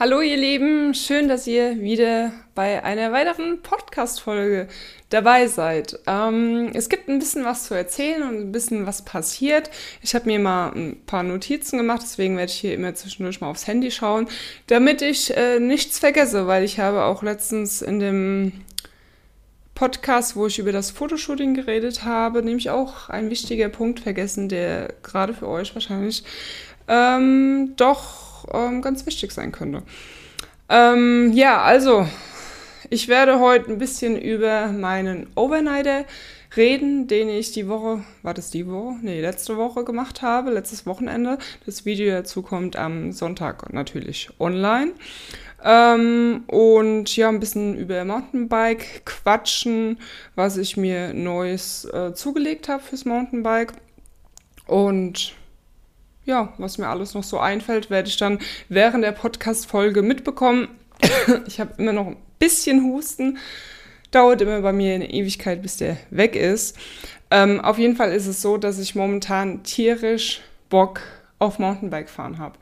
Hallo ihr Lieben, schön, dass ihr wieder bei einer weiteren Podcast-Folge dabei seid. Ähm, es gibt ein bisschen was zu erzählen und ein bisschen was passiert. Ich habe mir mal ein paar Notizen gemacht, deswegen werde ich hier immer zwischendurch mal aufs Handy schauen, damit ich äh, nichts vergesse, weil ich habe auch letztens in dem Podcast, wo ich über das Fotoshooting geredet habe, nämlich auch ein wichtiger Punkt vergessen, der gerade für euch wahrscheinlich ähm, doch ähm, ganz wichtig sein könnte. Ähm, ja, also, ich werde heute ein bisschen über meinen Overnighter reden, den ich die Woche, war das die Woche? Nee, letzte Woche gemacht habe, letztes Wochenende. Das Video dazu kommt am Sonntag natürlich online. Ähm, und ja, ein bisschen über Mountainbike quatschen, was ich mir Neues äh, zugelegt habe fürs Mountainbike. Und ja, was mir alles noch so einfällt, werde ich dann während der Podcast-Folge mitbekommen. ich habe immer noch ein bisschen Husten. Dauert immer bei mir eine Ewigkeit, bis der weg ist. Ähm, auf jeden Fall ist es so, dass ich momentan tierisch Bock auf Mountainbike fahren habe.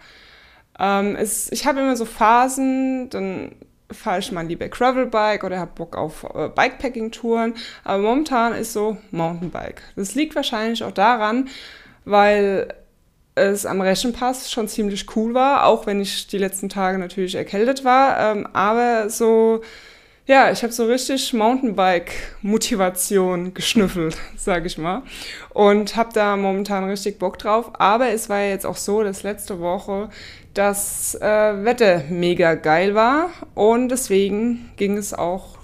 Ähm, ich habe immer so Phasen, dann fahre ich mal lieber Gravelbike oder habe Bock auf äh, Bikepacking-Touren. Aber momentan ist so Mountainbike. Das liegt wahrscheinlich auch daran, weil es am Reschenpass schon ziemlich cool war, auch wenn ich die letzten Tage natürlich erkältet war. Ähm, aber so, ja, ich habe so richtig Mountainbike-Motivation geschnüffelt, sage ich mal. Und habe da momentan richtig Bock drauf. Aber es war ja jetzt auch so, dass letzte Woche das äh, Wetter mega geil war. Und deswegen ging es auch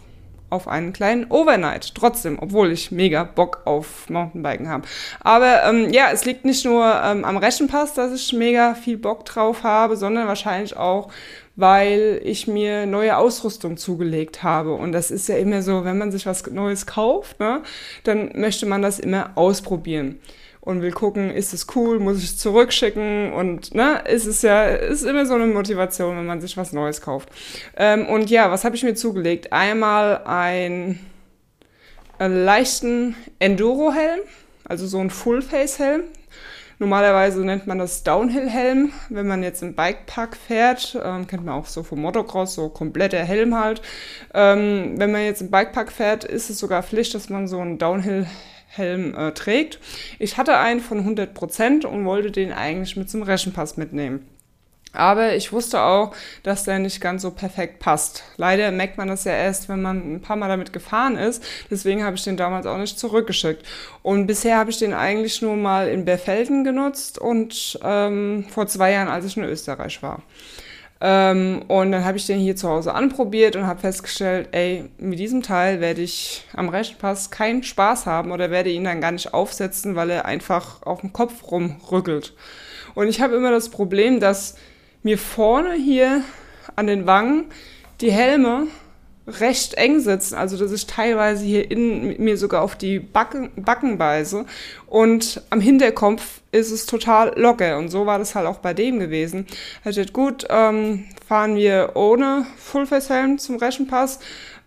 auf einen kleinen Overnight. Trotzdem, obwohl ich mega Bock auf Mountainbiken habe. Aber ähm, ja, es liegt nicht nur ähm, am Rechenpass, dass ich mega viel Bock drauf habe, sondern wahrscheinlich auch, weil ich mir neue Ausrüstung zugelegt habe. Und das ist ja immer so, wenn man sich was Neues kauft, ne, dann möchte man das immer ausprobieren und will gucken, ist es cool, muss ich es zurückschicken und ne, ist es ja, ist immer so eine Motivation, wenn man sich was Neues kauft. Ähm, und ja, was habe ich mir zugelegt? Einmal ein, einen leichten Enduro-Helm, also so ein Full-Face-Helm. Normalerweise nennt man das Downhill-Helm, wenn man jetzt im Bikepark fährt. Ähm, kennt man auch so vom Motocross, so kompletter Helm halt. Ähm, wenn man jetzt im Bikepark fährt, ist es sogar Pflicht, dass man so einen Downhill Helm äh, trägt. Ich hatte einen von 100% und wollte den eigentlich mit zum Reschenpass mitnehmen. Aber ich wusste auch, dass der nicht ganz so perfekt passt. Leider merkt man das ja erst, wenn man ein paar Mal damit gefahren ist. Deswegen habe ich den damals auch nicht zurückgeschickt. Und bisher habe ich den eigentlich nur mal in Berfelden genutzt und ähm, vor zwei Jahren, als ich in Österreich war. Ähm, und dann habe ich den hier zu Hause anprobiert und habe festgestellt, ey, mit diesem Teil werde ich am rechten Pass keinen Spaß haben oder werde ihn dann gar nicht aufsetzen, weil er einfach auf dem Kopf rumrückelt. Und ich habe immer das Problem, dass mir vorne hier an den Wangen die Helme recht eng sitzen, also dass ich teilweise hier innen mir sogar auf die Backen, Backen beiße und am Hinterkopf ist es total locker und so war das halt auch bei dem gewesen. Er sagt, gut, ähm, fahren wir ohne Fullface-Helm zum Rechenpass,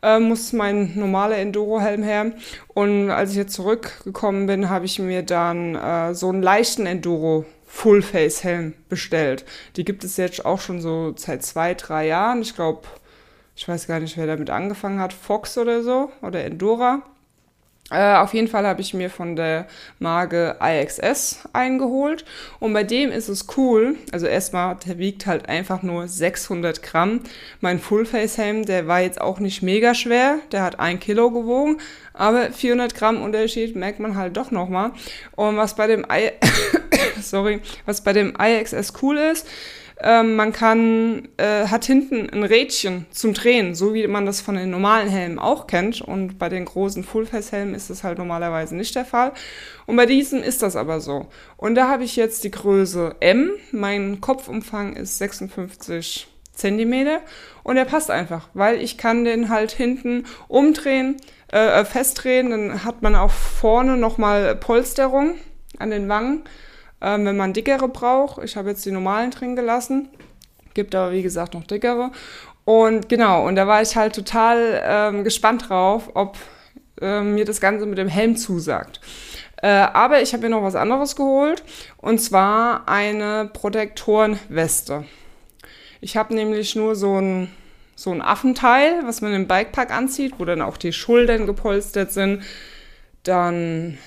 äh, muss mein normaler Enduro-Helm her und als ich jetzt zurückgekommen bin, habe ich mir dann äh, so einen leichten Enduro Full-Face-Helm bestellt. Die gibt es jetzt auch schon so seit zwei, drei Jahren. Ich glaube, ich weiß gar nicht, wer damit angefangen hat, Fox oder so oder Endora. Äh, auf jeden Fall habe ich mir von der Marke IXS eingeholt und bei dem ist es cool. Also erstmal, der wiegt halt einfach nur 600 Gramm. Mein Fullface-Helm, der war jetzt auch nicht mega schwer, der hat ein Kilo gewogen, aber 400 Gramm Unterschied merkt man halt doch nochmal. Und was bei dem I sorry, was bei dem IXS cool ist, ähm, man kann, äh, hat hinten ein Rädchen zum Drehen, so wie man das von den normalen Helmen auch kennt. Und bei den großen Fullface-Helmen ist das halt normalerweise nicht der Fall. Und bei diesem ist das aber so. Und da habe ich jetzt die Größe M. Mein Kopfumfang ist 56 Zentimeter und er passt einfach, weil ich kann den halt hinten umdrehen, äh, festdrehen, dann hat man auch vorne nochmal Polsterung an den Wangen ähm, wenn man dickere braucht. Ich habe jetzt die normalen drin gelassen. Gibt aber, wie gesagt, noch dickere. Und genau, und da war ich halt total ähm, gespannt drauf, ob ähm, mir das Ganze mit dem Helm zusagt. Äh, aber ich habe mir noch was anderes geholt und zwar eine Protektorenweste. Ich habe nämlich nur so ein, so ein Affenteil, was man im Bikepack anzieht, wo dann auch die Schultern gepolstert sind. Dann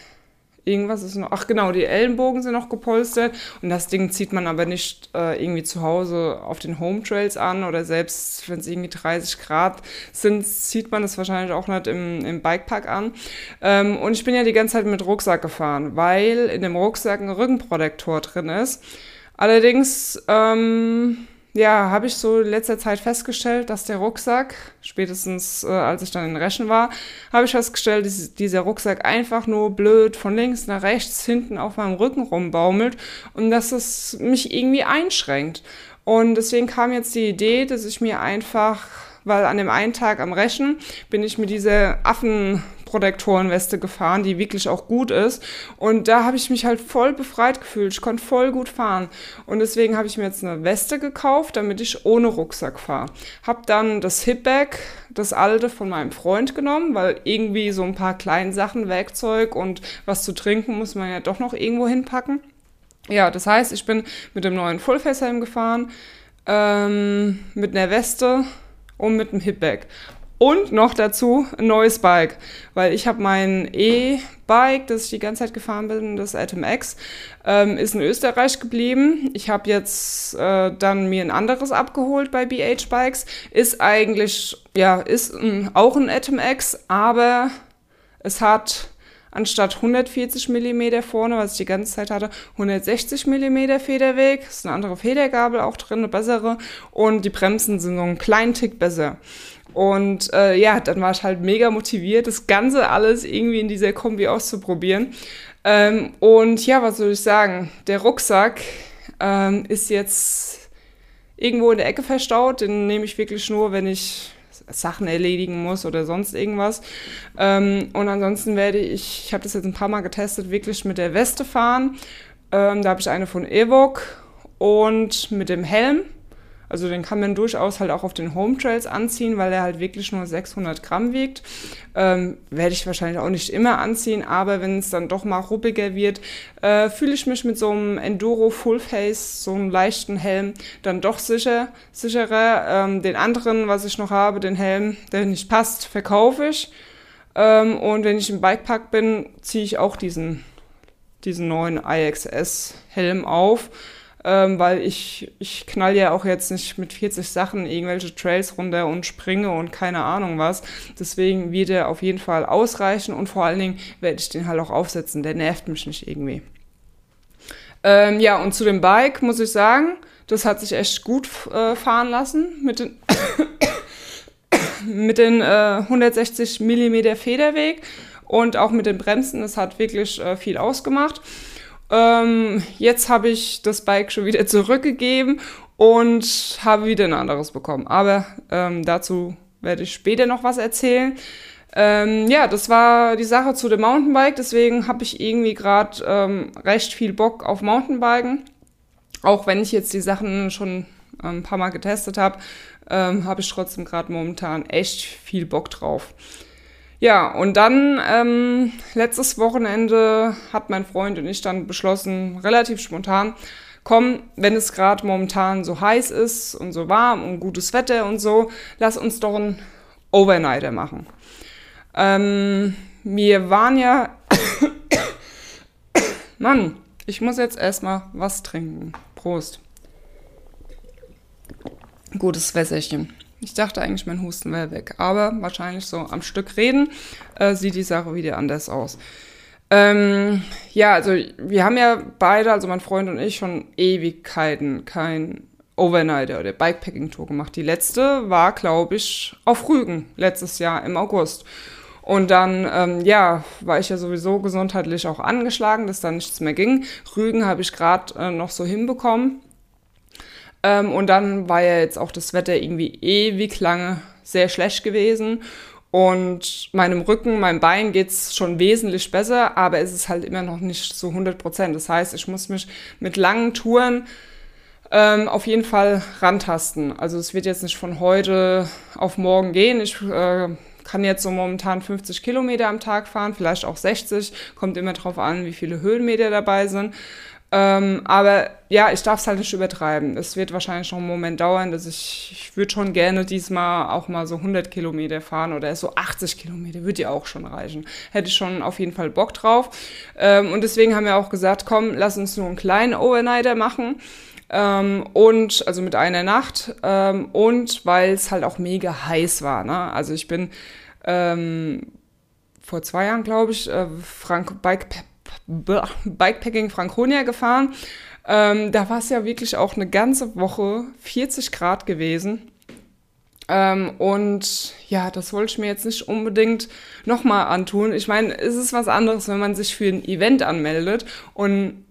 irgendwas ist noch, ach genau, die Ellenbogen sind noch gepolstert und das Ding zieht man aber nicht äh, irgendwie zu Hause auf den Home Trails an oder selbst wenn es irgendwie 30 Grad sind, zieht man das wahrscheinlich auch nicht im, im Bikepack an. Ähm, und ich bin ja die ganze Zeit mit Rucksack gefahren, weil in dem Rucksack ein Rückenprotektor drin ist. Allerdings, ähm, ja, habe ich so in letzter Zeit festgestellt, dass der Rucksack, spätestens äh, als ich dann in Reschen war, habe ich festgestellt, dass dieser Rucksack einfach nur blöd von links nach rechts hinten auf meinem Rücken rumbaumelt und dass es mich irgendwie einschränkt. Und deswegen kam jetzt die Idee, dass ich mir einfach weil an dem einen Tag am Rechen bin ich mit dieser Affenprotektorenweste gefahren, die wirklich auch gut ist. Und da habe ich mich halt voll befreit gefühlt. Ich konnte voll gut fahren. Und deswegen habe ich mir jetzt eine Weste gekauft, damit ich ohne Rucksack fahre. Habe dann das Hipbag, das alte von meinem Freund genommen, weil irgendwie so ein paar kleine Sachen, Werkzeug und was zu trinken muss man ja doch noch irgendwo hinpacken. Ja, das heißt, ich bin mit dem neuen Fullface-Helm gefahren, ähm, mit einer Weste, und mit dem Hipback. Und noch dazu ein neues Bike, weil ich habe mein E-Bike, das ich die ganze Zeit gefahren bin, das Atom X, ähm, ist in Österreich geblieben. Ich habe jetzt äh, dann mir ein anderes abgeholt bei BH Bikes. Ist eigentlich, ja, ist ein, auch ein Atom X, aber es hat anstatt 140 mm vorne, was ich die ganze Zeit hatte, 160 mm Federweg. Ist eine andere Federgabel auch drin, eine bessere. Und die Bremsen sind so einen kleinen Tick besser. Und äh, ja, dann war ich halt mega motiviert, das Ganze alles irgendwie in dieser Kombi auszuprobieren. Ähm, und ja, was soll ich sagen? Der Rucksack ähm, ist jetzt irgendwo in der Ecke verstaut. Den nehme ich wirklich nur, wenn ich Sachen erledigen muss oder sonst irgendwas. Ähm, und ansonsten werde ich, ich habe das jetzt ein paar Mal getestet, wirklich mit der Weste fahren. Ähm, da habe ich eine von Evoque und mit dem Helm. Also den kann man durchaus halt auch auf den Home Trails anziehen, weil er halt wirklich nur 600 Gramm wiegt. Ähm, werde ich wahrscheinlich auch nicht immer anziehen, aber wenn es dann doch mal ruppiger wird, äh, fühle ich mich mit so einem Enduro Full Face, so einem leichten Helm, dann doch sicher, sicherer. Ähm, den anderen, was ich noch habe, den Helm, der nicht passt, verkaufe ich. Ähm, und wenn ich im Bikepark bin, ziehe ich auch diesen, diesen neuen IXS Helm auf ähm, weil ich, ich knall ja auch jetzt nicht mit 40 Sachen irgendwelche Trails runter und springe und keine Ahnung was. Deswegen wird er auf jeden Fall ausreichen und vor allen Dingen werde ich den halt auch aufsetzen. Der nervt mich nicht irgendwie. Ähm, ja, und zu dem Bike muss ich sagen, das hat sich echt gut äh, fahren lassen mit den, mit den äh, 160 mm Federweg und auch mit den Bremsen. Das hat wirklich äh, viel ausgemacht. Ähm, jetzt habe ich das Bike schon wieder zurückgegeben und habe wieder ein anderes bekommen. Aber ähm, dazu werde ich später noch was erzählen. Ähm, ja, das war die Sache zu dem Mountainbike. Deswegen habe ich irgendwie gerade ähm, recht viel Bock auf Mountainbiken. Auch wenn ich jetzt die Sachen schon ein paar Mal getestet habe, ähm, habe ich trotzdem gerade momentan echt viel Bock drauf. Ja, und dann ähm, letztes Wochenende hat mein Freund und ich dann beschlossen, relativ spontan, komm, wenn es gerade momentan so heiß ist und so warm und gutes Wetter und so, lass uns doch einen Overnighter machen. Ähm, wir waren ja... Mann, ich muss jetzt erstmal was trinken. Prost. Gutes Wässerchen. Ich dachte eigentlich, mein Husten wäre weg. Aber wahrscheinlich so am Stück reden äh, sieht die Sache wieder anders aus. Ähm, ja, also wir haben ja beide, also mein Freund und ich, schon Ewigkeiten kein Overnighter oder Bikepacking-Tour gemacht. Die letzte war, glaube ich, auf Rügen letztes Jahr im August. Und dann, ähm, ja, war ich ja sowieso gesundheitlich auch angeschlagen, dass da nichts mehr ging. Rügen habe ich gerade äh, noch so hinbekommen. Ähm, und dann war ja jetzt auch das Wetter irgendwie ewig lange sehr schlecht gewesen. Und meinem Rücken, meinem Bein geht's schon wesentlich besser, aber es ist halt immer noch nicht so 100 Prozent. Das heißt, ich muss mich mit langen Touren ähm, auf jeden Fall rantasten. Also es wird jetzt nicht von heute auf morgen gehen. Ich äh, kann jetzt so momentan 50 Kilometer am Tag fahren, vielleicht auch 60. Kommt immer drauf an, wie viele Höhenmeter dabei sind. Ähm, aber ja, ich darf es halt nicht übertreiben. Es wird wahrscheinlich noch einen Moment dauern, dass ich, ich würde schon gerne diesmal auch mal so 100 Kilometer fahren oder so 80 Kilometer, würde ja auch schon reichen. Hätte ich schon auf jeden Fall Bock drauf. Ähm, und deswegen haben wir auch gesagt, komm, lass uns nur einen kleinen Overnighter machen. Ähm, und also mit einer Nacht ähm, und weil es halt auch mega heiß war. Ne? Also ich bin ähm, vor zwei Jahren, glaube ich, äh, Frank Bike, Bikepacking Franconia gefahren. Ähm, da war es ja wirklich auch eine ganze Woche 40 Grad gewesen. Ähm, und ja, das wollte ich mir jetzt nicht unbedingt nochmal antun. Ich meine, es ist was anderes, wenn man sich für ein Event anmeldet und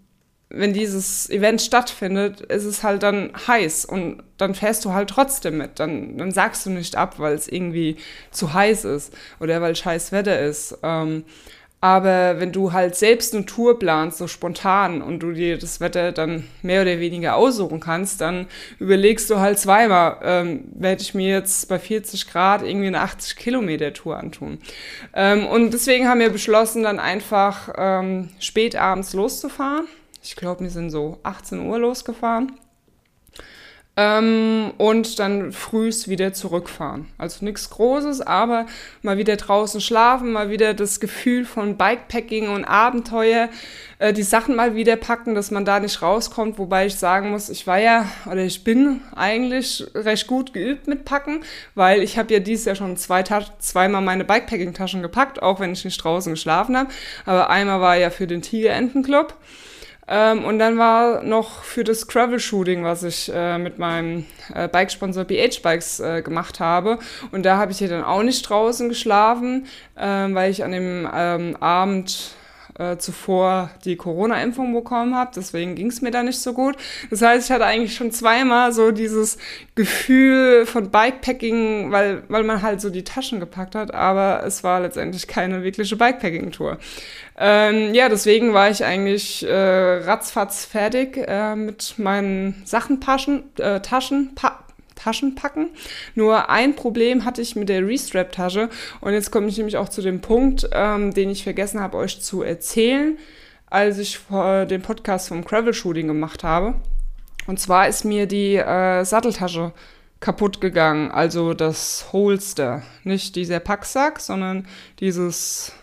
wenn dieses Event stattfindet, ist es halt dann heiß und dann fährst du halt trotzdem mit. Dann, dann sagst du nicht ab, weil es irgendwie zu heiß ist oder weil scheiß Wetter ist. Ähm, aber wenn du halt selbst eine Tour planst, so spontan, und du dir das Wetter dann mehr oder weniger aussuchen kannst, dann überlegst du halt zweimal, ähm, werde ich mir jetzt bei 40 Grad irgendwie eine 80 Kilometer Tour antun. Ähm, und deswegen haben wir beschlossen, dann einfach ähm, spät abends loszufahren ich glaube, wir sind so 18 Uhr losgefahren. Ähm, und dann frühs wieder zurückfahren. Also nichts Großes, aber mal wieder draußen schlafen, mal wieder das Gefühl von Bikepacking und Abenteuer, äh, die Sachen mal wieder packen, dass man da nicht rauskommt. Wobei ich sagen muss, ich war ja oder ich bin eigentlich recht gut geübt mit Packen, weil ich habe ja dieses Jahr schon zwei zweimal meine Bikepacking-Taschen gepackt, auch wenn ich nicht draußen geschlafen habe. Aber einmal war ja für den Tiger-Enten-Club. Ähm, und dann war noch für das Gravel-Shooting, was ich äh, mit meinem äh, Bikesponsor BH Bikes äh, gemacht habe. Und da habe ich hier dann auch nicht draußen geschlafen, ähm, weil ich an dem ähm, Abend äh, zuvor die Corona-Impfung bekommen habe. Deswegen ging es mir da nicht so gut. Das heißt, ich hatte eigentlich schon zweimal so dieses Gefühl von Bikepacking, weil, weil man halt so die Taschen gepackt hat, aber es war letztendlich keine wirkliche Bikepacking-Tour. Ähm, ja, deswegen war ich eigentlich äh, ratzfatz fertig äh, mit meinen Sachenpaschen, äh, Taschen, pa Taschen packen. Nur ein Problem hatte ich mit der Restrap-Tasche. Und jetzt komme ich nämlich auch zu dem Punkt, ähm, den ich vergessen habe, euch zu erzählen, als ich den Podcast vom Gravel Shooting gemacht habe. Und zwar ist mir die äh, Satteltasche kaputt gegangen, also das Holster. Nicht dieser Packsack, sondern dieses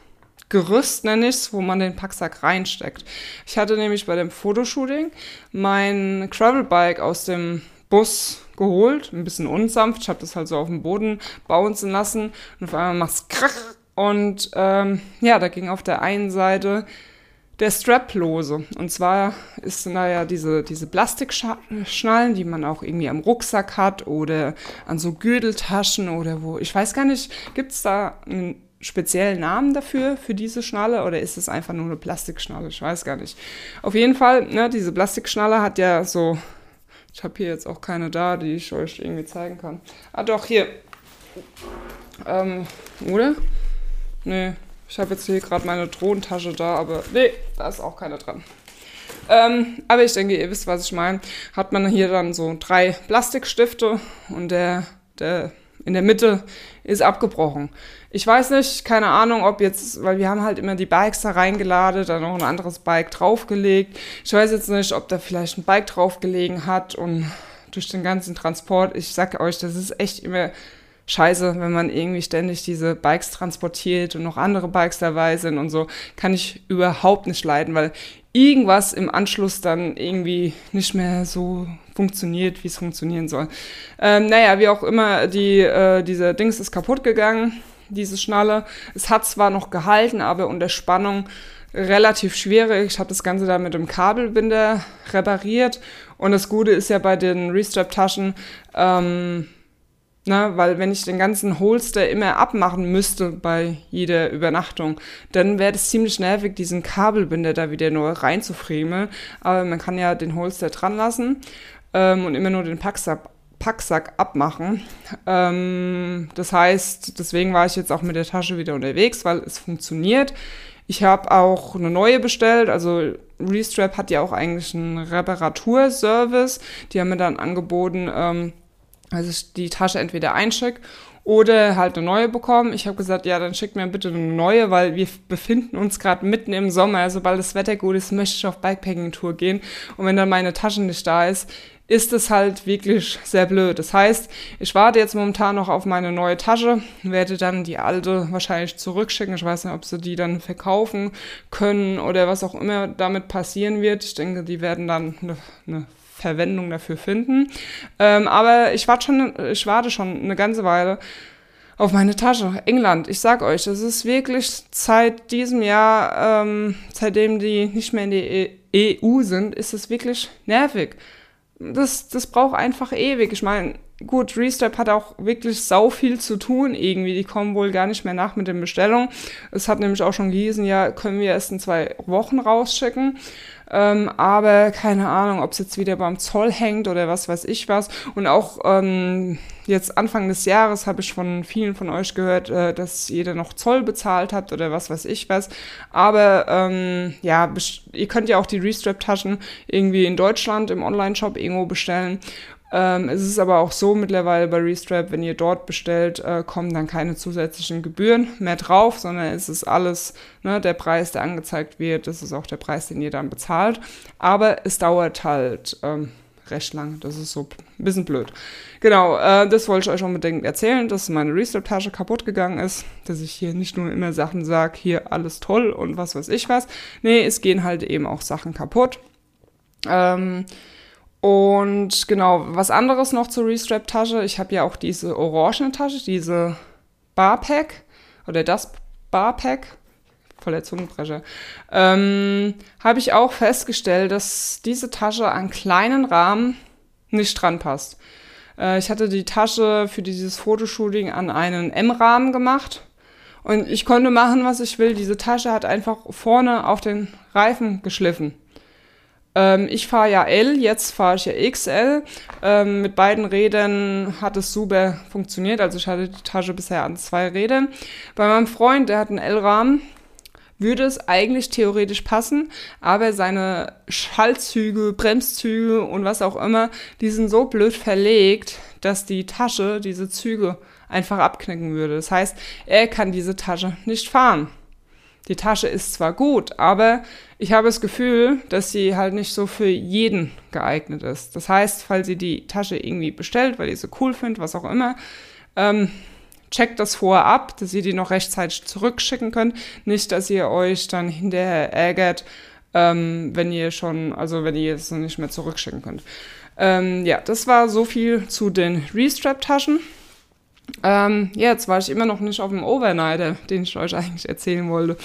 Gerüst nenne ich es, wo man den Packsack reinsteckt. Ich hatte nämlich bei dem Fotoshooting mein Gravelbike aus dem Bus geholt, ein bisschen unsanft. Ich habe das halt so auf dem Boden bouncen lassen und auf einmal macht's krach und ähm, ja, da ging auf der einen Seite der Strap lose. Und zwar ist da ja diese, diese Plastikschnallen, die man auch irgendwie am Rucksack hat oder an so Gürteltaschen oder wo. Ich weiß gar nicht, gibt es da einen speziellen Namen dafür, für diese Schnalle oder ist es einfach nur eine Plastikschnalle? Ich weiß gar nicht. Auf jeden Fall, ne, diese Plastikschnalle hat ja so ich habe hier jetzt auch keine da, die ich euch irgendwie zeigen kann. Ah, doch, hier. Ähm, oder? Nee, ich habe jetzt hier gerade meine Drohnentasche da, aber nee, da ist auch keine dran. Ähm, aber ich denke, ihr wisst, was ich meine. Hat man hier dann so drei Plastikstifte und der, der in der Mitte ist abgebrochen. Ich weiß nicht, keine Ahnung, ob jetzt, weil wir haben halt immer die Bikes da reingeladen, dann noch ein anderes Bike draufgelegt. Ich weiß jetzt nicht, ob da vielleicht ein Bike draufgelegen hat und durch den ganzen Transport, ich sag euch, das ist echt immer scheiße, wenn man irgendwie ständig diese Bikes transportiert und noch andere Bikes dabei sind und so, kann ich überhaupt nicht leiden, weil irgendwas im Anschluss dann irgendwie nicht mehr so funktioniert, wie es funktionieren soll. Ähm, naja, wie auch immer, die, äh, diese Dings ist kaputt gegangen, diese Schnalle. Es hat zwar noch gehalten, aber unter Spannung relativ schwierig. Ich habe das Ganze da mit dem Kabelbinder repariert. Und das Gute ist ja bei den Restrap-Taschen, ähm, Ne, weil wenn ich den ganzen Holster immer abmachen müsste bei jeder Übernachtung, dann wäre das ziemlich nervig, diesen Kabelbinder da wieder nur reinzufriemeln. Aber man kann ja den Holster dran lassen ähm, und immer nur den Packsack, Packsack abmachen. Ähm, das heißt, deswegen war ich jetzt auch mit der Tasche wieder unterwegs, weil es funktioniert. Ich habe auch eine neue bestellt, also Restrap hat ja auch eigentlich einen Reparaturservice. Die haben mir dann angeboten, ähm, also ich die Tasche entweder einschicke oder halt eine neue bekommen. Ich habe gesagt, ja, dann schickt mir bitte eine neue, weil wir befinden uns gerade mitten im Sommer. Sobald das Wetter gut ist, möchte ich auf Bikepacking-Tour gehen. Und wenn dann meine Tasche nicht da ist, ist es halt wirklich sehr blöd. Das heißt, ich warte jetzt momentan noch auf meine neue Tasche, werde dann die alte wahrscheinlich zurückschicken. Ich weiß nicht, ob sie die dann verkaufen können oder was auch immer damit passieren wird. Ich denke, die werden dann eine, eine Verwendung dafür finden. Ähm, aber ich warte schon, ich warte schon eine ganze Weile auf meine Tasche. England, ich sag euch, es ist wirklich seit diesem Jahr, ähm, seitdem die nicht mehr in die EU sind, ist es wirklich nervig das, das braucht einfach ewig. Ich meine, gut, Restep hat auch wirklich sau viel zu tun irgendwie. Die kommen wohl gar nicht mehr nach mit den Bestellungen. Es hat nämlich auch schon gehießen, ja, können wir erst in zwei Wochen rausschicken. Ähm, aber keine Ahnung, ob es jetzt wieder beim Zoll hängt oder was weiß ich was. Und auch ähm, jetzt Anfang des Jahres habe ich von vielen von euch gehört, äh, dass jeder noch Zoll bezahlt habt oder was weiß ich was. Aber ähm, ja, ihr könnt ja auch die Restrap-Taschen irgendwie in Deutschland im Online-Shop irgendwo bestellen. Ähm, es ist aber auch so mittlerweile bei Restrap, wenn ihr dort bestellt, äh, kommen dann keine zusätzlichen Gebühren mehr drauf, sondern es ist alles ne, der Preis, der angezeigt wird. Das ist auch der Preis, den ihr dann bezahlt. Aber es dauert halt ähm, recht lang. Das ist so ein bisschen blöd. Genau, äh, das wollte ich euch unbedingt erzählen, dass meine Restrap-Tasche kaputt gegangen ist. Dass ich hier nicht nur immer Sachen sage, hier alles toll und was weiß ich was. Nee, es gehen halt eben auch Sachen kaputt. Ähm, und genau, was anderes noch zur Restrap-Tasche. Ich habe ja auch diese orangene Tasche, diese Barpack oder das Barpack. Voller Zungenbrecher. Ähm, habe ich auch festgestellt, dass diese Tasche an kleinen Rahmen nicht dran passt. Äh, ich hatte die Tasche für dieses Fotoshooting an einen M-Rahmen gemacht. Und ich konnte machen, was ich will. Diese Tasche hat einfach vorne auf den Reifen geschliffen. Ähm, ich fahre ja L, jetzt fahre ich ja XL. Ähm, mit beiden Rädern hat es super funktioniert. Also ich hatte die Tasche bisher an zwei Rädern. Bei meinem Freund, der hat einen L-Rahmen, würde es eigentlich theoretisch passen, aber seine Schaltzüge, Bremszüge und was auch immer, die sind so blöd verlegt, dass die Tasche diese Züge einfach abknicken würde. Das heißt, er kann diese Tasche nicht fahren die Tasche ist zwar gut, aber ich habe das Gefühl, dass sie halt nicht so für jeden geeignet ist. Das heißt, falls ihr die Tasche irgendwie bestellt, weil ihr sie cool findet, was auch immer, ähm, checkt das vorher ab, dass ihr die noch rechtzeitig zurückschicken könnt. Nicht, dass ihr euch dann hinterher ärgert, ähm, wenn ihr schon, also wenn ihr es nicht mehr zurückschicken könnt. Ähm, ja, das war so viel zu den Restrap-Taschen. Ähm, ja, jetzt war ich immer noch nicht auf dem Overnighter, den ich euch eigentlich erzählen wollte.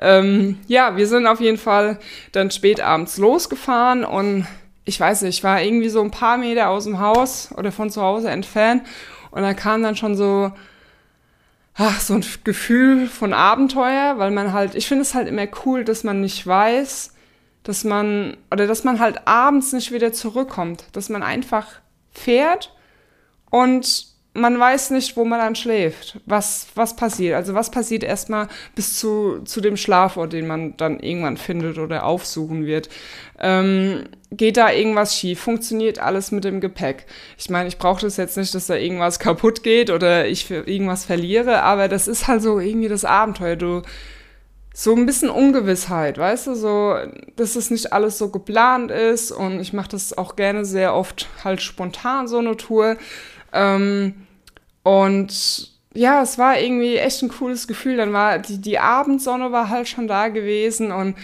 Ähm, ja, wir sind auf jeden Fall dann spät abends losgefahren und ich weiß nicht, ich war irgendwie so ein paar Meter aus dem Haus oder von zu Hause entfernt und da kam dann schon so, ach, so ein Gefühl von Abenteuer, weil man halt, ich finde es halt immer cool, dass man nicht weiß, dass man, oder dass man halt abends nicht wieder zurückkommt, dass man einfach fährt und man weiß nicht, wo man dann schläft. Was, was passiert? Also was passiert erstmal bis zu, zu dem Schlafort, den man dann irgendwann findet oder aufsuchen wird? Ähm, geht da irgendwas schief? Funktioniert alles mit dem Gepäck? Ich meine, ich brauche das jetzt nicht, dass da irgendwas kaputt geht oder ich irgendwas verliere, aber das ist halt so irgendwie das Abenteuer. Du so ein bisschen Ungewissheit, weißt du, so, dass es nicht alles so geplant ist und ich mache das auch gerne sehr oft halt spontan so eine Tour ähm, und ja, es war irgendwie echt ein cooles Gefühl. Dann war die, die Abendsonne war halt schon da gewesen und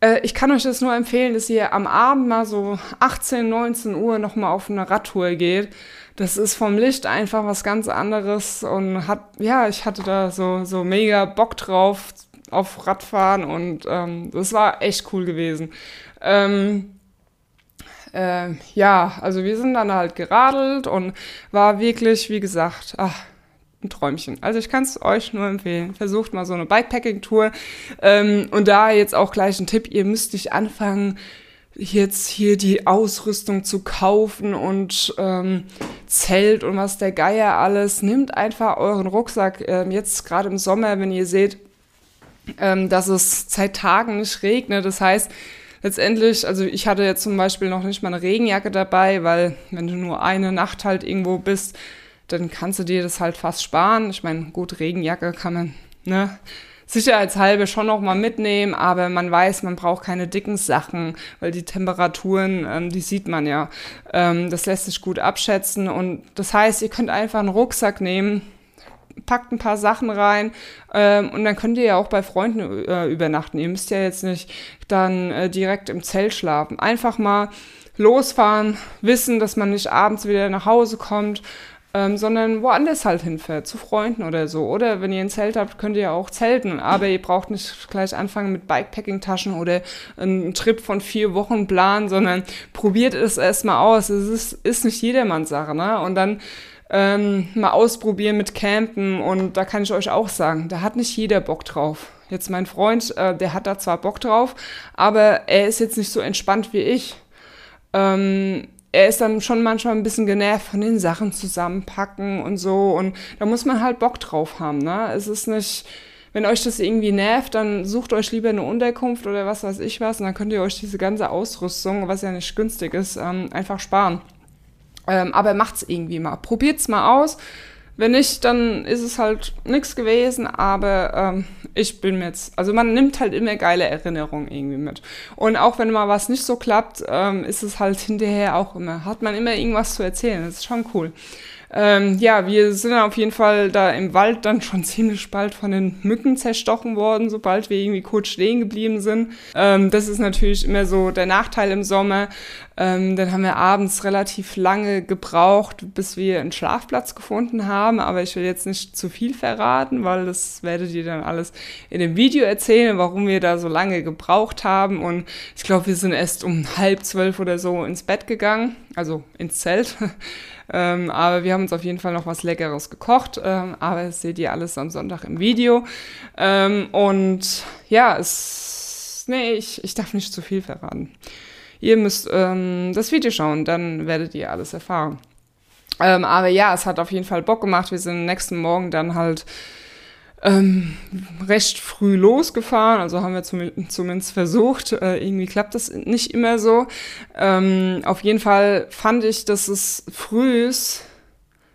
äh, ich kann euch das nur empfehlen, dass ihr am Abend mal so 18, 19 Uhr nochmal auf eine Radtour geht. Das ist vom Licht einfach was ganz anderes und hat, ja, ich hatte da so, so mega Bock drauf auf Radfahren und ähm, das war echt cool gewesen. Ähm, äh, ja, also wir sind dann halt geradelt und war wirklich, wie gesagt, ach, ein Träumchen. Also ich kann es euch nur empfehlen. Versucht mal so eine Bikepacking-Tour. Ähm, und da jetzt auch gleich ein Tipp, ihr müsst nicht anfangen, jetzt hier die Ausrüstung zu kaufen und ähm, Zelt und was der Geier alles. Nehmt einfach euren Rucksack. Ähm, jetzt gerade im Sommer, wenn ihr seht, ähm, dass es seit Tagen nicht regnet. Das heißt, letztendlich, also ich hatte jetzt zum Beispiel noch nicht mal eine Regenjacke dabei, weil wenn du nur eine Nacht halt irgendwo bist, dann kannst du dir das halt fast sparen. Ich meine, gut, Regenjacke kann man, ne? Sicherheitshalber schon noch mal mitnehmen, aber man weiß, man braucht keine dicken Sachen, weil die Temperaturen, ähm, die sieht man ja. Ähm, das lässt sich gut abschätzen und das heißt, ihr könnt einfach einen Rucksack nehmen, packt ein paar Sachen rein ähm, und dann könnt ihr ja auch bei Freunden äh, übernachten. Ihr müsst ja jetzt nicht dann äh, direkt im Zelt schlafen. Einfach mal losfahren, wissen, dass man nicht abends wieder nach Hause kommt, ähm, sondern woanders halt hinfährt, zu Freunden oder so. Oder wenn ihr ein Zelt habt, könnt ihr auch zelten, aber ihr braucht nicht gleich anfangen mit Bikepacking-Taschen oder einen Trip von vier Wochen planen, sondern probiert es erstmal aus. Es ist, ist nicht jedermanns Sache, ne? Und dann ähm, mal ausprobieren mit Campen und da kann ich euch auch sagen, da hat nicht jeder Bock drauf. Jetzt mein Freund, äh, der hat da zwar Bock drauf, aber er ist jetzt nicht so entspannt wie ich. Ähm, er ist dann schon manchmal ein bisschen genervt von den Sachen zusammenpacken und so und da muss man halt Bock drauf haben, ne? Es ist nicht, wenn euch das irgendwie nervt, dann sucht euch lieber eine Unterkunft oder was weiß ich was und dann könnt ihr euch diese ganze Ausrüstung, was ja nicht günstig ist, ähm, einfach sparen. Ähm, aber macht's irgendwie mal. Probiert's mal aus. Wenn nicht, dann ist es halt nichts gewesen, aber ähm, ich bin mir jetzt, also man nimmt halt immer geile Erinnerungen irgendwie mit. Und auch wenn mal was nicht so klappt, ähm, ist es halt hinterher auch immer, hat man immer irgendwas zu erzählen. Das ist schon cool. Ähm, ja, wir sind auf jeden Fall da im Wald dann schon ziemlich bald von den Mücken zerstochen worden, sobald wir irgendwie kurz stehen geblieben sind. Ähm, das ist natürlich immer so der Nachteil im Sommer. Ähm, dann haben wir abends relativ lange gebraucht, bis wir einen Schlafplatz gefunden haben. Aber ich will jetzt nicht zu viel verraten, weil das werdet ihr dann alles in dem Video erzählen, warum wir da so lange gebraucht haben. Und ich glaube, wir sind erst um halb zwölf oder so ins Bett gegangen, also ins Zelt. Ähm, aber wir haben uns auf jeden Fall noch was Leckeres gekocht. Ähm, aber das seht ihr alles am Sonntag im Video. Ähm, und ja, es. Nee, ich, ich darf nicht zu viel verraten. Ihr müsst ähm, das Video schauen, dann werdet ihr alles erfahren. Ähm, aber ja, es hat auf jeden Fall Bock gemacht. Wir sind nächsten Morgen dann halt ähm, recht früh losgefahren, also haben wir zum, zumindest versucht. Äh, irgendwie klappt das nicht immer so. Ähm, auf jeden Fall fand ich, dass es frühs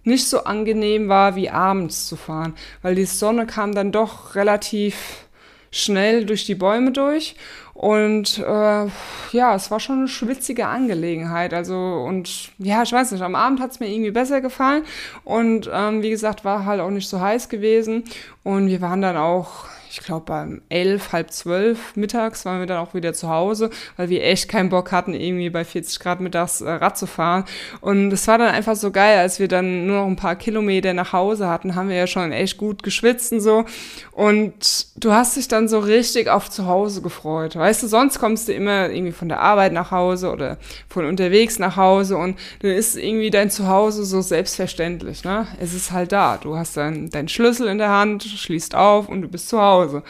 nicht so angenehm war, wie abends zu fahren, weil die Sonne kam dann doch relativ schnell durch die Bäume durch und äh, ja, es war schon eine schwitzige Angelegenheit. Also, und ja, ich weiß nicht, am Abend hat es mir irgendwie besser gefallen. Und ähm, wie gesagt, war halt auch nicht so heiß gewesen. Und wir waren dann auch ich glaube, beim elf, halb zwölf mittags waren wir dann auch wieder zu Hause, weil wir echt keinen Bock hatten, irgendwie bei 40 Grad mittags äh, Rad zu fahren. Und es war dann einfach so geil, als wir dann nur noch ein paar Kilometer nach Hause hatten, haben wir ja schon echt gut geschwitzt und so. Und du hast dich dann so richtig auf zu Hause gefreut. Weißt du, sonst kommst du immer irgendwie von der Arbeit nach Hause oder von unterwegs nach Hause und dann ist irgendwie dein Zuhause so selbstverständlich. Ne? Es ist halt da. Du hast dann deinen Schlüssel in der Hand, schließt auf und du bist zu Hause. Hause.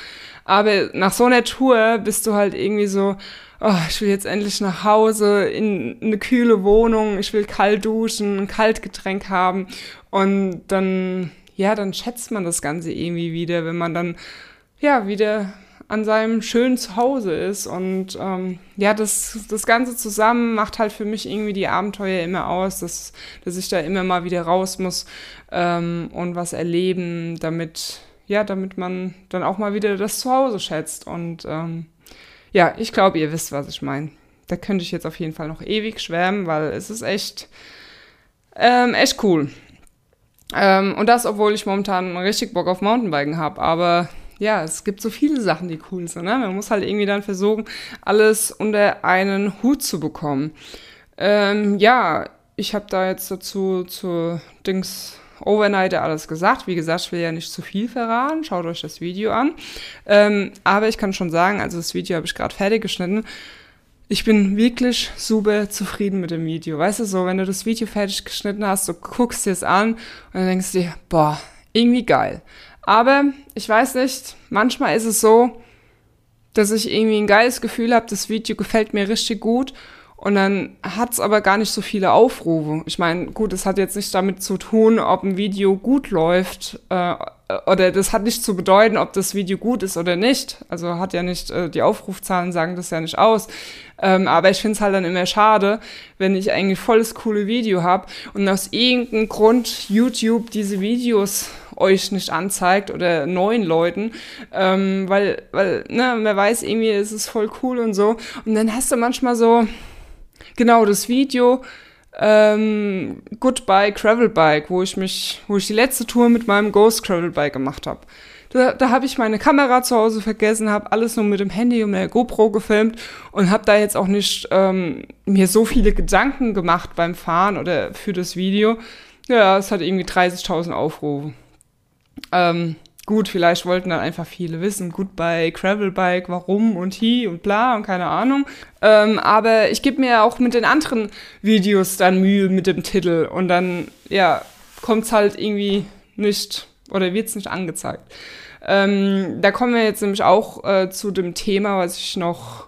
Aber nach so einer Tour bist du halt irgendwie so, oh, ich will jetzt endlich nach Hause in eine kühle Wohnung, ich will kalt duschen, ein Kaltgetränk haben und dann, ja, dann schätzt man das Ganze irgendwie wieder, wenn man dann, ja, wieder an seinem schönen Zuhause ist und ähm, ja, das, das Ganze zusammen macht halt für mich irgendwie die Abenteuer immer aus, dass, dass ich da immer mal wieder raus muss ähm, und was erleben, damit ja, damit man dann auch mal wieder das Zuhause schätzt. Und ähm, ja, ich glaube, ihr wisst, was ich meine. Da könnte ich jetzt auf jeden Fall noch ewig schwärmen, weil es ist echt, ähm, echt cool. Ähm, und das, obwohl ich momentan richtig Bock auf Mountainbiken habe. Aber ja, es gibt so viele Sachen, die cool sind. Ne? Man muss halt irgendwie dann versuchen, alles unter einen Hut zu bekommen. Ähm, ja, ich habe da jetzt dazu zu Dings Overnighter alles gesagt. Wie gesagt, ich will ja nicht zu viel verraten. Schaut euch das Video an. Ähm, aber ich kann schon sagen, also das Video habe ich gerade fertig geschnitten. Ich bin wirklich super zufrieden mit dem Video. Weißt du, so, wenn du das Video fertig geschnitten hast, du guckst dir es an und dann denkst dir, boah, irgendwie geil. Aber ich weiß nicht, manchmal ist es so, dass ich irgendwie ein geiles Gefühl habe, das Video gefällt mir richtig gut und dann hat's aber gar nicht so viele Aufrufe. Ich meine, gut, es hat jetzt nicht damit zu tun, ob ein Video gut läuft, äh, oder das hat nicht zu bedeuten, ob das Video gut ist oder nicht. Also hat ja nicht, äh, die Aufrufzahlen sagen das ja nicht aus. Ähm, aber ich finde es halt dann immer schade, wenn ich eigentlich volles coole Video habe und aus irgendeinem Grund YouTube diese Videos euch nicht anzeigt oder neuen Leuten, ähm, weil, weil, ne, man weiß irgendwie, es ist voll cool und so. Und dann hast du manchmal so, genau, das Video, ähm, Goodbye Gravel Bike, wo ich mich, wo ich die letzte Tour mit meinem Ghost Gravel Bike gemacht habe. Da, da habe ich meine Kamera zu Hause vergessen, habe alles nur mit dem Handy und der GoPro gefilmt und habe da jetzt auch nicht ähm, mir so viele Gedanken gemacht beim Fahren oder für das Video. Ja, es hat irgendwie 30.000 Aufrufe. Ähm, Gut, vielleicht wollten dann einfach viele wissen, gut bei Gravelbike, warum und hi und bla und keine Ahnung. Ähm, aber ich gebe mir auch mit den anderen Videos dann Mühe mit dem Titel und dann, ja, kommt's halt irgendwie nicht oder wird's nicht angezeigt. Ähm, da kommen wir jetzt nämlich auch äh, zu dem Thema, was ich noch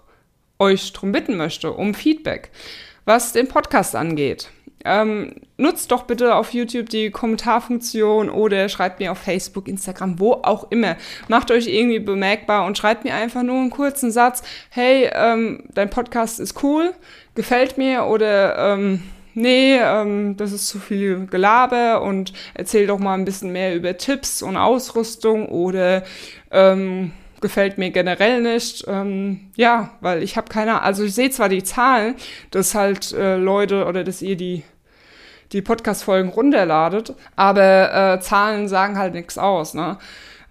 euch drum bitten möchte, um Feedback, was den Podcast angeht. Ähm, nutzt doch bitte auf YouTube die Kommentarfunktion oder schreibt mir auf Facebook, Instagram, wo auch immer. Macht euch irgendwie bemerkbar und schreibt mir einfach nur einen kurzen Satz. Hey, ähm, dein Podcast ist cool, gefällt mir oder ähm, nee, ähm, das ist zu viel Gelaber und erzähl doch mal ein bisschen mehr über Tipps und Ausrüstung oder ähm, gefällt mir generell nicht. Ähm, ja, weil ich habe keine, also ich sehe zwar die Zahlen, dass halt äh, Leute oder dass ihr die die Podcast-Folgen runterladet, aber äh, Zahlen sagen halt nichts aus. Ne?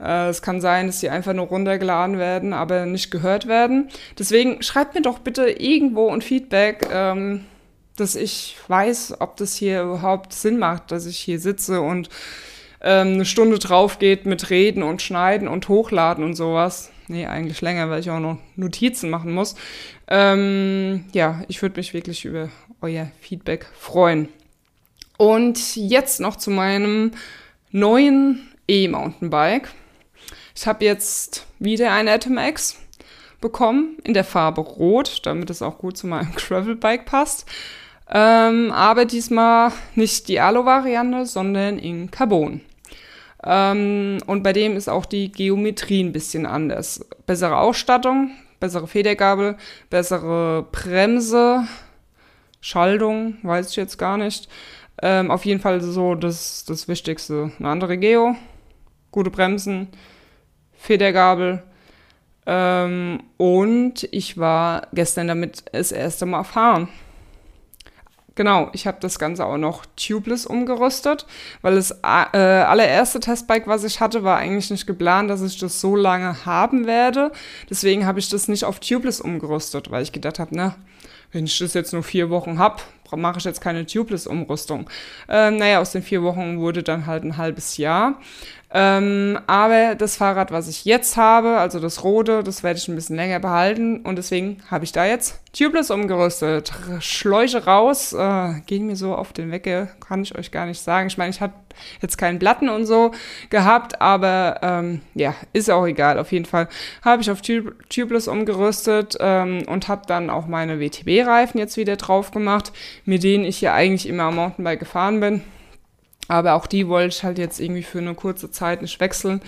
Äh, es kann sein, dass die einfach nur runtergeladen werden, aber nicht gehört werden. Deswegen schreibt mir doch bitte irgendwo ein Feedback, ähm, dass ich weiß, ob das hier überhaupt Sinn macht, dass ich hier sitze und ähm, eine Stunde drauf geht mit Reden und Schneiden und Hochladen und sowas. Nee, eigentlich länger, weil ich auch noch Notizen machen muss. Ähm, ja, ich würde mich wirklich über euer Feedback freuen. Und jetzt noch zu meinem neuen E-Mountainbike. Ich habe jetzt wieder ein Atom X bekommen in der Farbe Rot, damit es auch gut zu meinem Gravelbike passt. Ähm, aber diesmal nicht die Alu-Variante, sondern in Carbon. Ähm, und bei dem ist auch die Geometrie ein bisschen anders. Bessere Ausstattung, bessere Federgabel, bessere Bremse, Schaltung, weiß ich jetzt gar nicht. Ähm, auf jeden Fall so das, das Wichtigste. Eine andere Geo, gute Bremsen, Federgabel. Ähm, und ich war gestern damit das erste Mal fahren. Genau, ich habe das Ganze auch noch tubeless umgerüstet, weil das äh, allererste Testbike, was ich hatte, war eigentlich nicht geplant, dass ich das so lange haben werde. Deswegen habe ich das nicht auf tubeless umgerüstet, weil ich gedacht habe, na, wenn ich das jetzt nur vier Wochen habe, mache ich jetzt keine Tubeless-Umrüstung. Ähm, naja, aus den vier Wochen wurde dann halt ein halbes Jahr. Ähm, aber das Fahrrad, was ich jetzt habe, also das rote, das werde ich ein bisschen länger behalten und deswegen habe ich da jetzt Tubeless umgerüstet. Schläuche raus, äh, gehen mir so auf den Wecke, kann ich euch gar nicht sagen. Ich meine, ich habe jetzt keinen Platten und so gehabt, aber ähm, ja, ist auch egal. Auf jeden Fall habe ich auf Tub Tubeless umgerüstet ähm, und habe dann auch meine WTB-Reifen jetzt wieder drauf gemacht, mit denen ich ja eigentlich immer am Mountainbike gefahren bin. Aber auch die wollte ich halt jetzt irgendwie für eine kurze Zeit nicht wechseln.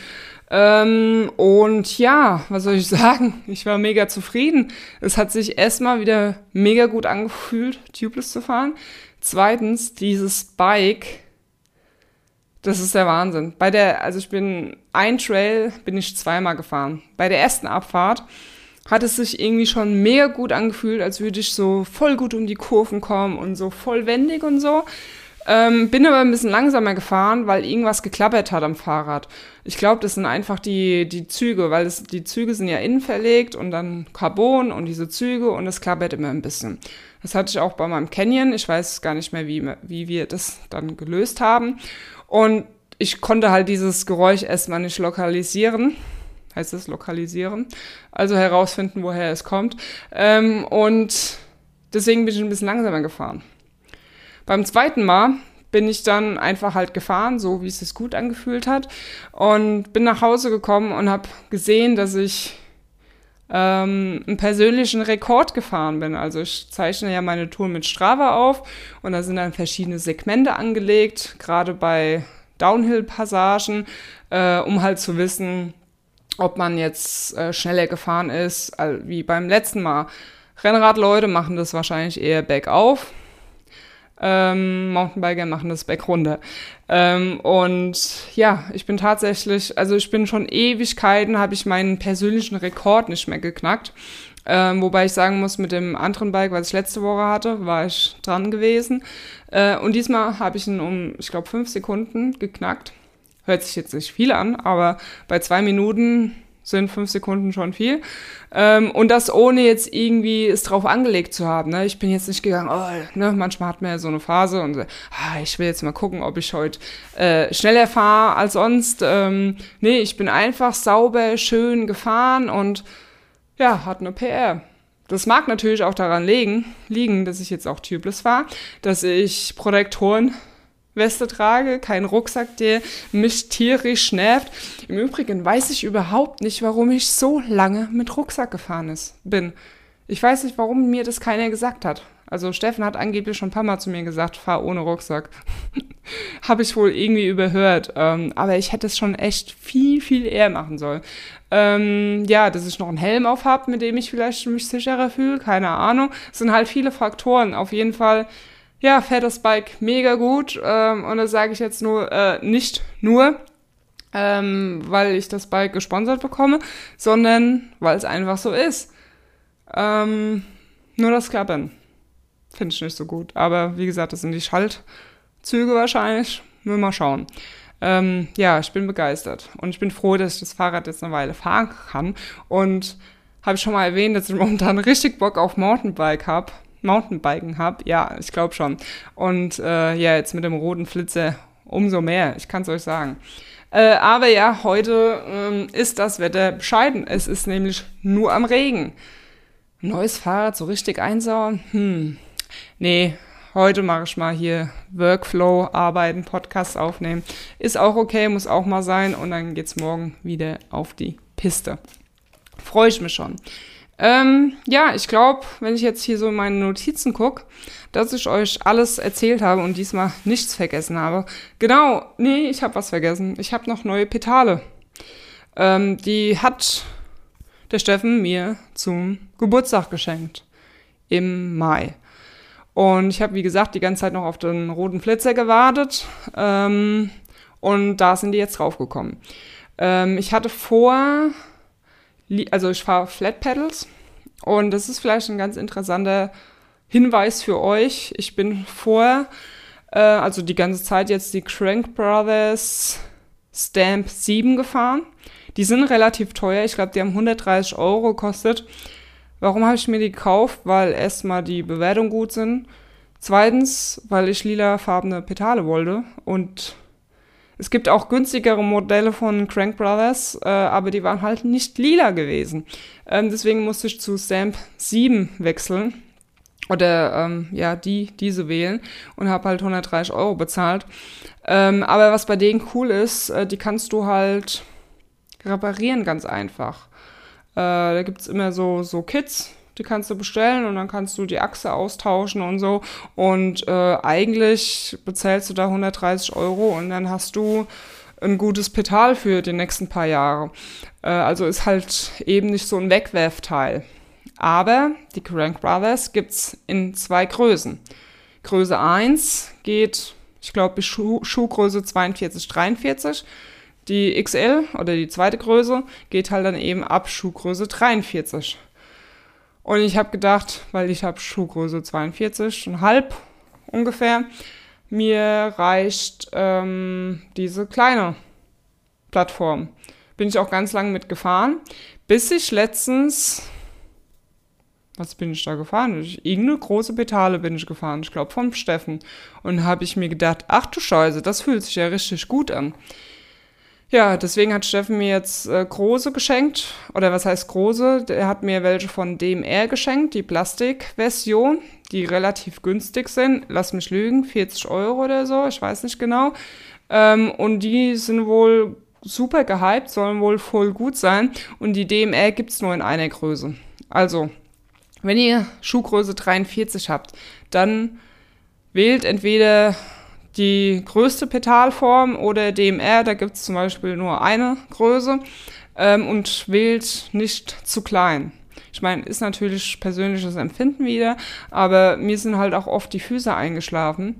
Ähm, und ja, was soll ich sagen? Ich war mega zufrieden. Es hat sich erstmal wieder mega gut angefühlt, tubeless zu fahren. Zweitens, dieses Bike, das ist der Wahnsinn. Bei der, also ich bin ein Trail, bin ich zweimal gefahren. Bei der ersten Abfahrt hat es sich irgendwie schon mega gut angefühlt, als würde ich so voll gut um die Kurven kommen und so voll wendig und so. Ähm, bin aber ein bisschen langsamer gefahren, weil irgendwas geklappert hat am Fahrrad. Ich glaube, das sind einfach die, die Züge, weil das, die Züge sind ja innen verlegt und dann Carbon und diese Züge und es klappert immer ein bisschen. Das hatte ich auch bei meinem Canyon. Ich weiß gar nicht mehr, wie, wie wir das dann gelöst haben. Und ich konnte halt dieses Geräusch erstmal nicht lokalisieren. Heißt es lokalisieren? Also herausfinden, woher es kommt. Ähm, und deswegen bin ich ein bisschen langsamer gefahren. Beim zweiten Mal bin ich dann einfach halt gefahren, so wie es sich gut angefühlt hat und bin nach Hause gekommen und habe gesehen, dass ich ähm, einen persönlichen Rekord gefahren bin. Also ich zeichne ja meine Tour mit Strava auf und da sind dann verschiedene Segmente angelegt, gerade bei Downhill-Passagen äh, um halt zu wissen, ob man jetzt äh, schneller gefahren ist, wie beim letzten Mal. Rennradleute machen das wahrscheinlich eher bergauf. Ähm, Mountainbiker machen das bergunter. Ähm, und ja, ich bin tatsächlich, also ich bin schon Ewigkeiten, habe ich meinen persönlichen Rekord nicht mehr geknackt. Ähm, wobei ich sagen muss, mit dem anderen Bike, was ich letzte Woche hatte, war ich dran gewesen. Äh, und diesmal habe ich ihn um, ich glaube, fünf Sekunden geknackt. Hört sich jetzt nicht viel an, aber bei zwei Minuten sind fünf Sekunden schon viel. Ähm, und das ohne jetzt irgendwie es drauf angelegt zu haben. Ne? Ich bin jetzt nicht gegangen, oh, ne? manchmal hat man ja so eine Phase und ah, ich will jetzt mal gucken, ob ich heute äh, schneller fahre als sonst. Ähm, nee, ich bin einfach sauber, schön gefahren und ja, hat eine PR. Das mag natürlich auch daran liegen, liegen, dass ich jetzt auch tubeless war, dass ich Protektoren Weste trage, keinen Rucksack, der mich tierisch nervt. Im Übrigen weiß ich überhaupt nicht, warum ich so lange mit Rucksack gefahren ist, bin. Ich weiß nicht, warum mir das keiner gesagt hat. Also Steffen hat angeblich schon ein paar Mal zu mir gesagt, fahr ohne Rucksack. Habe ich wohl irgendwie überhört. Ähm, aber ich hätte es schon echt viel, viel eher machen sollen. Ähm, ja, dass ich noch einen Helm auf habe, mit dem ich vielleicht mich sicherer fühle, keine Ahnung. Es sind halt viele Faktoren. Auf jeden Fall ja, fährt das Bike mega gut. Ähm, und das sage ich jetzt nur, äh, nicht nur, ähm, weil ich das Bike gesponsert bekomme, sondern weil es einfach so ist. Ähm, nur das Klappern finde ich nicht so gut. Aber wie gesagt, das sind die Schaltzüge wahrscheinlich. Nur mal schauen. Ähm, ja, ich bin begeistert und ich bin froh, dass ich das Fahrrad jetzt eine Weile fahren kann. Und habe ich schon mal erwähnt, dass ich momentan richtig Bock auf Mountainbike habe. Mountainbiken habe. Ja, ich glaube schon. Und äh, ja, jetzt mit dem roten Flitzer umso mehr. Ich kann es euch sagen. Äh, aber ja, heute ähm, ist das Wetter bescheiden. Es ist nämlich nur am Regen. Neues Fahrrad so richtig einsauen? Hm. Nee, heute mache ich mal hier Workflow, arbeiten, Podcast aufnehmen. Ist auch okay, muss auch mal sein. Und dann geht's morgen wieder auf die Piste. Freue ich mich schon. Ähm, ja, ich glaube, wenn ich jetzt hier so in meine Notizen gucke, dass ich euch alles erzählt habe und diesmal nichts vergessen habe. Genau, nee, ich habe was vergessen. Ich habe noch neue Petale. Ähm, die hat der Steffen mir zum Geburtstag geschenkt. Im Mai. Und ich habe, wie gesagt, die ganze Zeit noch auf den roten Flitzer gewartet. Ähm, und da sind die jetzt draufgekommen. Ähm, ich hatte vor also ich fahre Flat Pedals und das ist vielleicht ein ganz interessanter Hinweis für euch. Ich bin vor, äh, also die ganze Zeit jetzt die Crank Brothers Stamp 7 gefahren. Die sind relativ teuer. Ich glaube, die haben 130 Euro gekostet. Warum habe ich mir die gekauft? Weil erstmal die Bewertungen gut sind. Zweitens, weil ich lilafarbene Pedale wollte und es gibt auch günstigere Modelle von Crank Brothers, äh, aber die waren halt nicht lila gewesen. Ähm, deswegen musste ich zu Stamp 7 wechseln oder ähm, ja, die, diese wählen und habe halt 130 Euro bezahlt. Ähm, aber was bei denen cool ist, äh, die kannst du halt reparieren ganz einfach. Äh, da gibt's immer so, so Kits, die kannst du bestellen und dann kannst du die Achse austauschen und so. Und äh, eigentlich bezahlst du da 130 Euro und dann hast du ein gutes Pedal für die nächsten paar Jahre. Äh, also ist halt eben nicht so ein Wegwerfteil. Aber die Crank Brothers gibt's in zwei Größen. Größe 1 geht, ich glaube, bis Schuh Schuhgröße 42, 43. Die XL oder die zweite Größe geht halt dann eben ab Schuhgröße 43. Und ich habe gedacht, weil ich habe Schuhgröße 42,5 ungefähr, mir reicht ähm, diese kleine Plattform. Bin ich auch ganz lange mitgefahren, bis ich letztens, was bin ich da gefahren? irgendeine große Petale bin ich gefahren, ich glaube vom Steffen. Und habe ich mir gedacht, ach du Scheiße, das fühlt sich ja richtig gut an. Ja, deswegen hat Steffen mir jetzt äh, große geschenkt. Oder was heißt große? Er hat mir welche von DMR geschenkt, die Plastikversion, die relativ günstig sind. Lass mich lügen, 40 Euro oder so, ich weiß nicht genau. Ähm, und die sind wohl super gehypt, sollen wohl voll gut sein. Und die DMR gibt's nur in einer Größe. Also, wenn ihr Schuhgröße 43 habt, dann wählt entweder die größte Petalform oder DMR, da gibt es zum Beispiel nur eine Größe ähm, und wählt nicht zu klein. Ich meine, ist natürlich persönliches Empfinden wieder, aber mir sind halt auch oft die Füße eingeschlafen.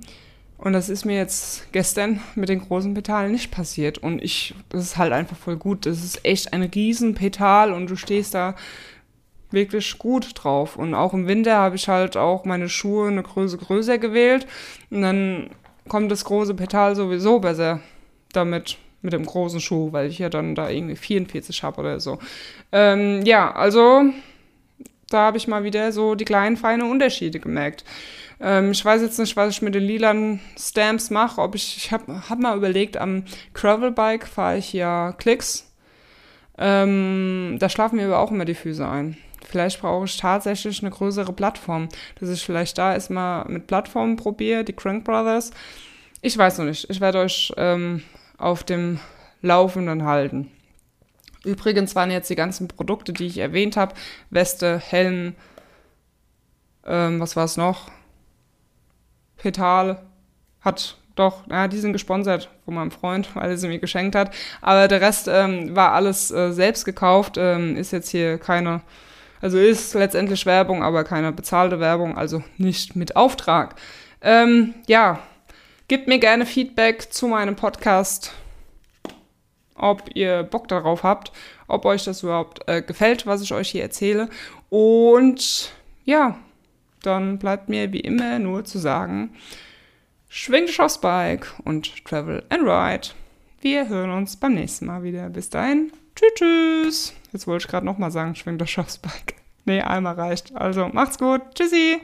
Und das ist mir jetzt gestern mit den großen Petalen nicht passiert. Und ich, das ist halt einfach voll gut. Das ist echt ein Riesenpetal und du stehst da wirklich gut drauf. Und auch im Winter habe ich halt auch meine Schuhe eine Größe größer gewählt. Und dann kommt das große Petal sowieso besser damit mit dem großen Schuh, weil ich ja dann da irgendwie 44 habe oder so. Ähm, ja, also da habe ich mal wieder so die kleinen, feinen Unterschiede gemerkt. Ähm, ich weiß jetzt nicht, was ich mit den lilanen Stamps mache. Ob ich, ich habe hab mal überlegt, am Gravelbike fahre ich ja Klicks. Ähm, da schlafen mir aber auch immer die Füße ein. Vielleicht brauche ich tatsächlich eine größere Plattform, dass ich vielleicht da erstmal mit Plattformen probiere, die Crank Brothers. Ich weiß noch nicht. Ich werde euch ähm, auf dem Laufenden halten. Übrigens waren jetzt die ganzen Produkte, die ich erwähnt habe, Weste, Helm, ähm, was war es noch? Petal, hat doch, ja, die sind gesponsert von meinem Freund, weil er sie mir geschenkt hat. Aber der Rest ähm, war alles äh, selbst gekauft, ähm, ist jetzt hier keine, also ist letztendlich Werbung, aber keine bezahlte Werbung, also nicht mit Auftrag. Ähm, ja, gebt mir gerne Feedback zu meinem Podcast ob ihr Bock darauf habt, ob euch das überhaupt äh, gefällt, was ich euch hier erzähle. Und ja, dann bleibt mir wie immer nur zu sagen, schwingt aufs Bike und travel and ride. Wir hören uns beim nächsten Mal wieder. Bis dahin, tschüss, tschüss. Jetzt wollte ich gerade nochmal sagen, schwingt aufs Bike. Nee, einmal reicht. Also macht's gut. Tschüssi.